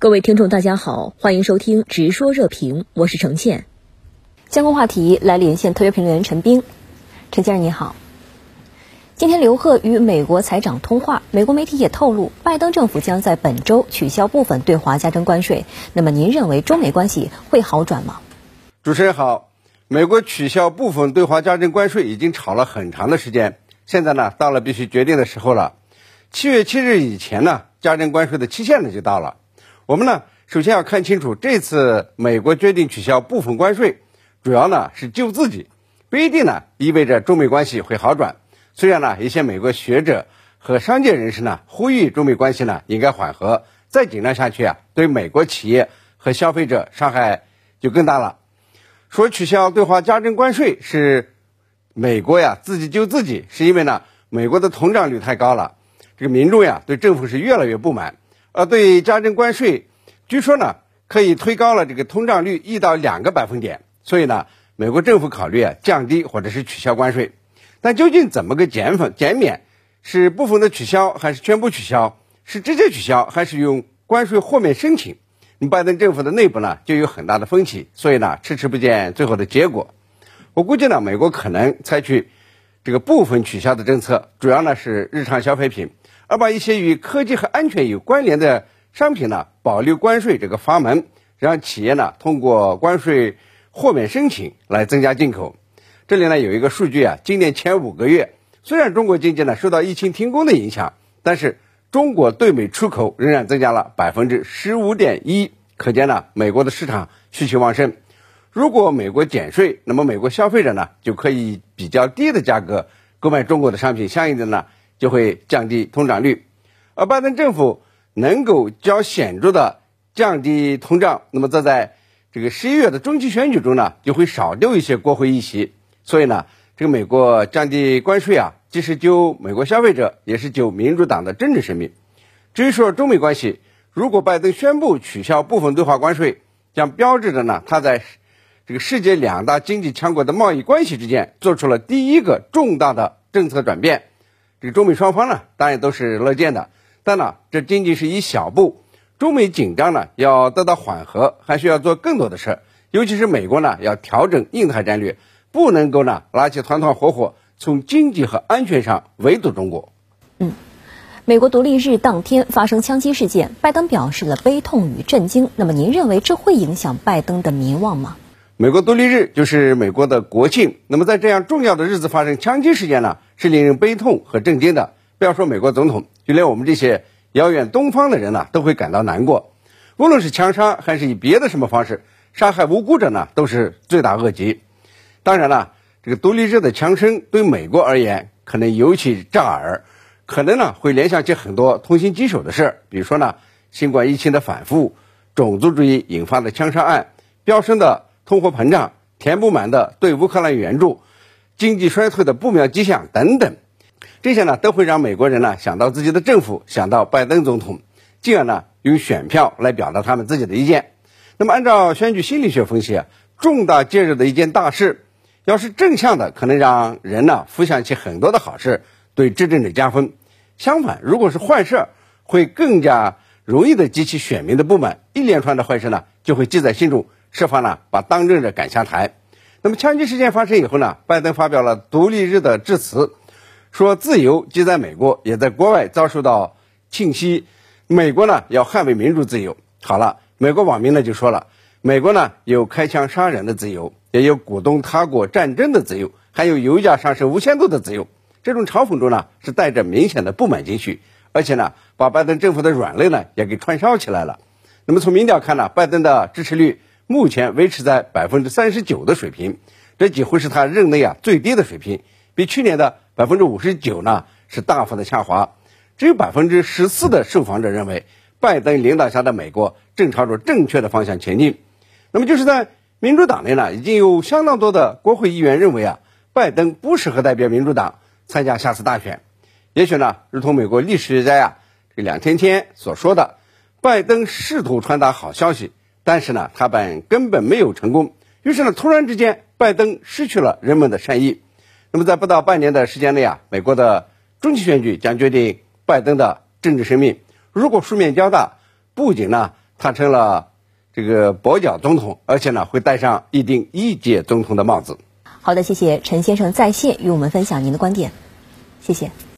各位听众，大家好，欢迎收听《直说热评》，我是程倩。相关话题来连线特约评论员陈斌。陈先生你好。今天刘鹤与美国财长通话，美国媒体也透露，拜登政府将在本周取消部分对华加征关税。那么您认为中美关系会好转吗？主持人好，美国取消部分对华加征关税已经吵了很长的时间，现在呢到了必须决定的时候了。七月七日以前呢，加征关税的期限呢就到了。我们呢，首先要看清楚，这次美国决定取消部分关税，主要呢是救自己，不一定呢意味着中美关系会好转。虽然呢，一些美国学者和商界人士呢呼吁中美关系呢应该缓和，再紧张下去啊，对美国企业和消费者伤害就更大了。说取消对华加征关税是美国呀自己救自己，是因为呢美国的通胀率太高了，这个民众呀对政府是越来越不满。而对加征关税，据说呢可以推高了这个通胀率一到两个百分点，所以呢，美国政府考虑啊降低或者是取消关税，但究竟怎么个减分减免？是部分的取消还是全部取消？是直接取消还是用关税豁免申请？拜登政府的内部呢就有很大的分歧，所以呢迟迟不见最后的结果。我估计呢，美国可能采取这个部分取消的政策，主要呢是日常消费品。而把一些与科技和安全有关联的商品呢，保留关税这个阀门，让企业呢通过关税豁免申请来增加进口。这里呢有一个数据啊，今年前五个月，虽然中国经济呢受到疫情停工的影响，但是中国对美出口仍然增加了百分之十五点一，可见呢美国的市场需求旺盛。如果美国减税，那么美国消费者呢就可以比较低的价格购买中国的商品，相应的呢。就会降低通胀率，而拜登政府能够较显著的降低通胀，那么这在这个十一月的中期选举中呢，就会少丢一些国会议席。所以呢，这个美国降低关税啊，既是救美国消费者，也是救民主党的政治生命。至于说中美关系，如果拜登宣布取消部分对华关税，将标志着呢，他在这个世界两大经济强国的贸易关系之间做出了第一个重大的政策转变。这中美双方呢，当然都是乐见的，但呢，这仅仅是一小步。中美紧张呢，要得到缓和，还需要做更多的事儿。尤其是美国呢，要调整印太战略，不能够呢，拉起团团伙伙，从经济和安全上围堵中国。嗯，美国独立日当天发生枪击事件，拜登表示了悲痛与震惊。那么，您认为这会影响拜登的民望吗？美国独立日就是美国的国庆，那么在这样重要的日子发生枪击事件呢，是令人悲痛和震惊的。不要说美国总统，就连我们这些遥远东方的人呢，都会感到难过。无论是枪杀还是以别的什么方式杀害无辜者呢，都是罪大恶极。当然了，这个独立日的枪声对美国而言可能尤其炸耳，可能呢会联想起很多痛心疾首的事儿，比如说呢，新冠疫情的反复，种族主义引发的枪杀案，飙升的。通货膨胀、填不满的对乌克兰援助、经济衰退的不妙迹象等等，这些呢都会让美国人呢想到自己的政府，想到拜登总统，进而呢用选票来表达他们自己的意见。那么，按照选举心理学分析啊，重大节日的一件大事，要是正向的，可能让人呢浮想起很多的好事，对执政者加分；相反，如果是坏事，会更加容易的激起选民的不满，一连串的坏事呢就会记在心中。设法呢把当政者赶下台。那么枪击事件发生以后呢，拜登发表了独立日的致辞，说自由既在美国，也在国外遭受到侵袭。美国呢要捍卫民主自由。好了，美国网民呢就说了，美国呢有开枪杀人的自由，也有鼓动他国战争的自由，还有油价上升无限度的自由。这种嘲讽中呢是带着明显的不满情绪，而且呢把拜登政府的软肋呢也给串烧起来了。那么从民调看呢，拜登的支持率。目前维持在百分之三十九的水平，这几乎是他任内啊最低的水平，比去年的百分之五十九呢是大幅的下滑。只有百分之十四的受访者认为，拜登领导下的美国正朝着正确的方向前进。那么就是在民主党内呢，已经有相当多的国会议员认为啊，拜登不适合代表民主党参加下次大选。也许呢，如同美国历史学家呀这两天天所说的，拜登试图传达好消息。但是呢，他本根本没有成功。于是呢，突然之间，拜登失去了人们的善意。那么，在不到半年的时间内啊，美国的中期选举将决定拜登的政治生命。如果输面较大，不仅呢他成了这个跛脚总统，而且呢会戴上一顶一届总统的帽子。好的，谢谢陈先生在线与我们分享您的观点，谢谢。